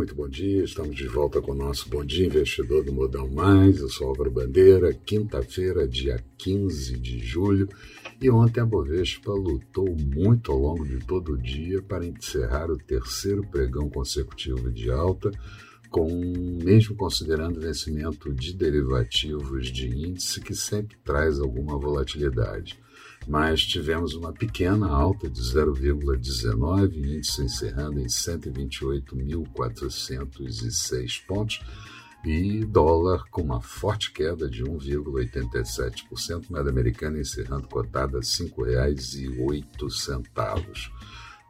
muito bom dia. Estamos de volta com o nosso Bom Dia Investidor do Modal Mais. Eu sou Álvaro Bandeira, quinta-feira, dia 15 de julho. E ontem a Bovespa lutou muito ao longo de todo o dia para encerrar o terceiro pregão consecutivo de alta, com mesmo considerando o vencimento de derivativos de índice, que sempre traz alguma volatilidade mas tivemos uma pequena alta de 0,19, índice encerrando em 128.406 pontos, e dólar com uma forte queda de 1,87%, moeda americana encerrando cotada a R$ 5,08.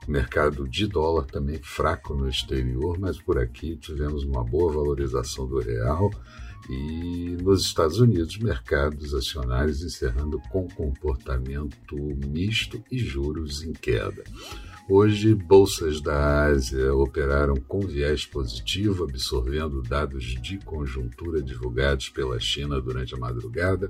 Mercado de dólar também fraco no exterior, mas por aqui tivemos uma boa valorização do real e nos Estados Unidos, mercados acionários encerrando com comportamento misto e juros em queda. Hoje, bolsas da Ásia operaram com viés positivo, absorvendo dados de conjuntura divulgados pela China durante a madrugada,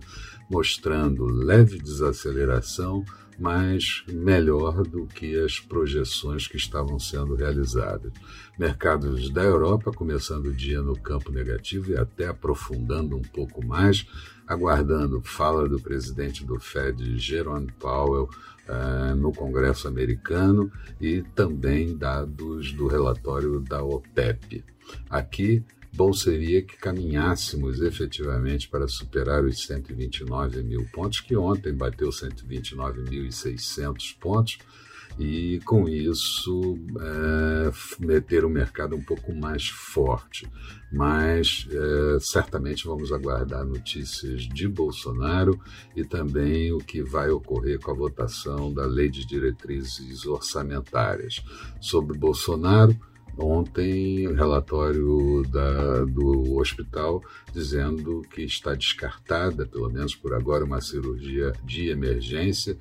mostrando leve desaceleração, mas melhor do que as projeções que estavam sendo realizadas. Mercados da Europa começando o dia no campo negativo e até aprofundando um pouco mais, aguardando fala do presidente do Fed, Jerome Powell, uh, no Congresso americano e também dados do relatório da OPEP. Aqui, bom seria que caminhássemos efetivamente para superar os 129 mil pontos, que ontem bateu 129.600 pontos, e com isso é, meter o mercado um pouco mais forte. Mas é, certamente vamos aguardar notícias de Bolsonaro e também o que vai ocorrer com a votação da Lei de Diretrizes Orçamentárias. Sobre Bolsonaro, Ontem, o relatório da, do hospital dizendo que está descartada, pelo menos por agora, uma cirurgia de emergência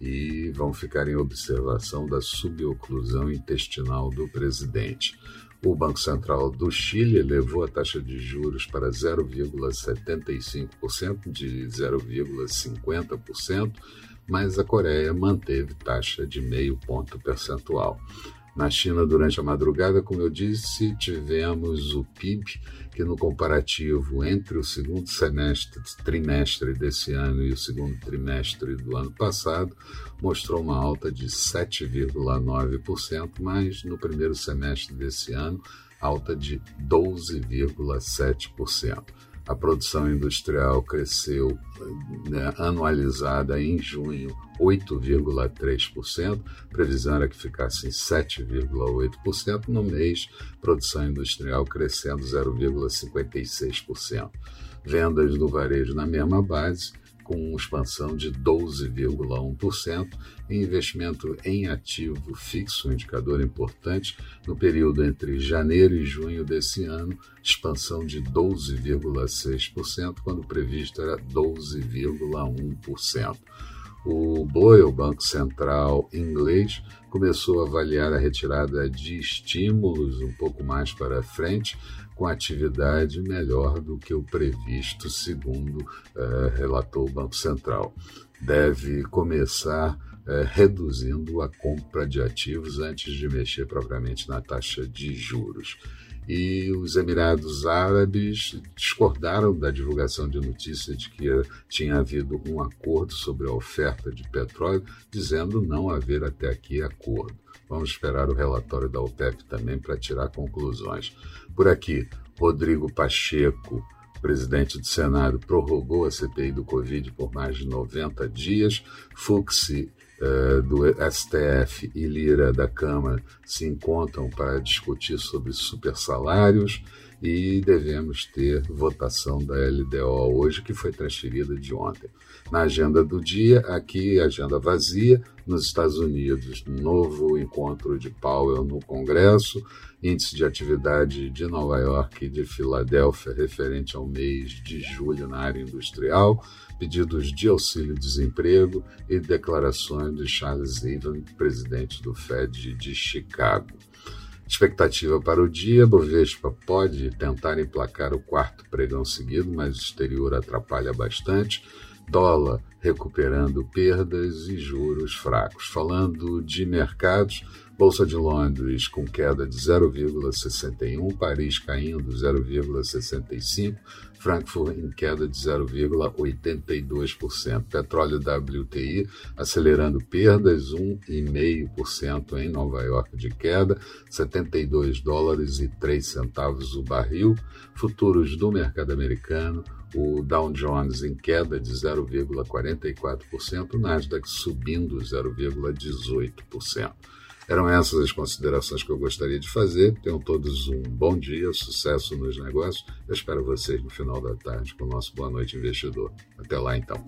e vão ficar em observação da suboclusão intestinal do presidente. O Banco Central do Chile elevou a taxa de juros para 0,75% de 0,50%, mas a Coreia manteve taxa de meio ponto percentual. Na China, durante a madrugada, como eu disse, tivemos o PIB, que no comparativo entre o segundo semestre, trimestre desse ano e o segundo trimestre do ano passado, mostrou uma alta de 7,9%, mas no primeiro semestre desse ano, alta de 12,7%. A produção industrial cresceu né, anualizada em junho 8,3%, previsão era que ficasse em 7,8%, no mês, produção industrial crescendo 0,56%. Vendas do varejo na mesma base, com expansão de 12,1%, e investimento em ativo fixo, um indicador importante, no período entre janeiro e junho desse ano, expansão de 12,6%, quando previsto era 12,1%. O o Banco Central inglês, começou a avaliar a retirada de estímulos um pouco mais para frente, com atividade melhor do que o previsto, segundo eh, relatou o Banco Central. Deve começar eh, reduzindo a compra de ativos antes de mexer propriamente na taxa de juros e os Emirados Árabes discordaram da divulgação de notícia de que tinha havido um acordo sobre a oferta de petróleo, dizendo não haver até aqui acordo. Vamos esperar o relatório da OPEP também para tirar conclusões. Por aqui, Rodrigo Pacheco, presidente do Senado, prorrogou a CPI do Covid por mais de 90 dias. Fux uh, do STF e Lira da Câmara se encontram para discutir sobre supersalários e devemos ter votação da LDO hoje, que foi transferida de ontem. Na agenda do dia, aqui, agenda vazia, nos Estados Unidos, novo encontro de Powell no Congresso, índice de atividade de Nova York e de Filadélfia referente ao mês de julho na área industrial, pedidos de auxílio-desemprego e declarações de Charles Even, presidente do Fed de Chicago. Expectativa para o dia: Bovespa pode tentar emplacar o quarto pregão seguido, mas o exterior atrapalha bastante. Dólar recuperando perdas e juros fracos. Falando de mercados, Bolsa de Londres com queda de 0,61, Paris caindo 0,65, Frankfurt em queda de 0,82%. Petróleo WTI acelerando perdas 1,5% em Nova York de queda, 72 dólares e 3 centavos o barril. Futuros do mercado americano, o Dow Jones em queda de 0,44%, o Nasdaq subindo 0,18%. Eram essas as considerações que eu gostaria de fazer. Tenham todos um bom dia, sucesso nos negócios. Eu espero vocês no final da tarde com o nosso Boa Noite Investidor. Até lá, então.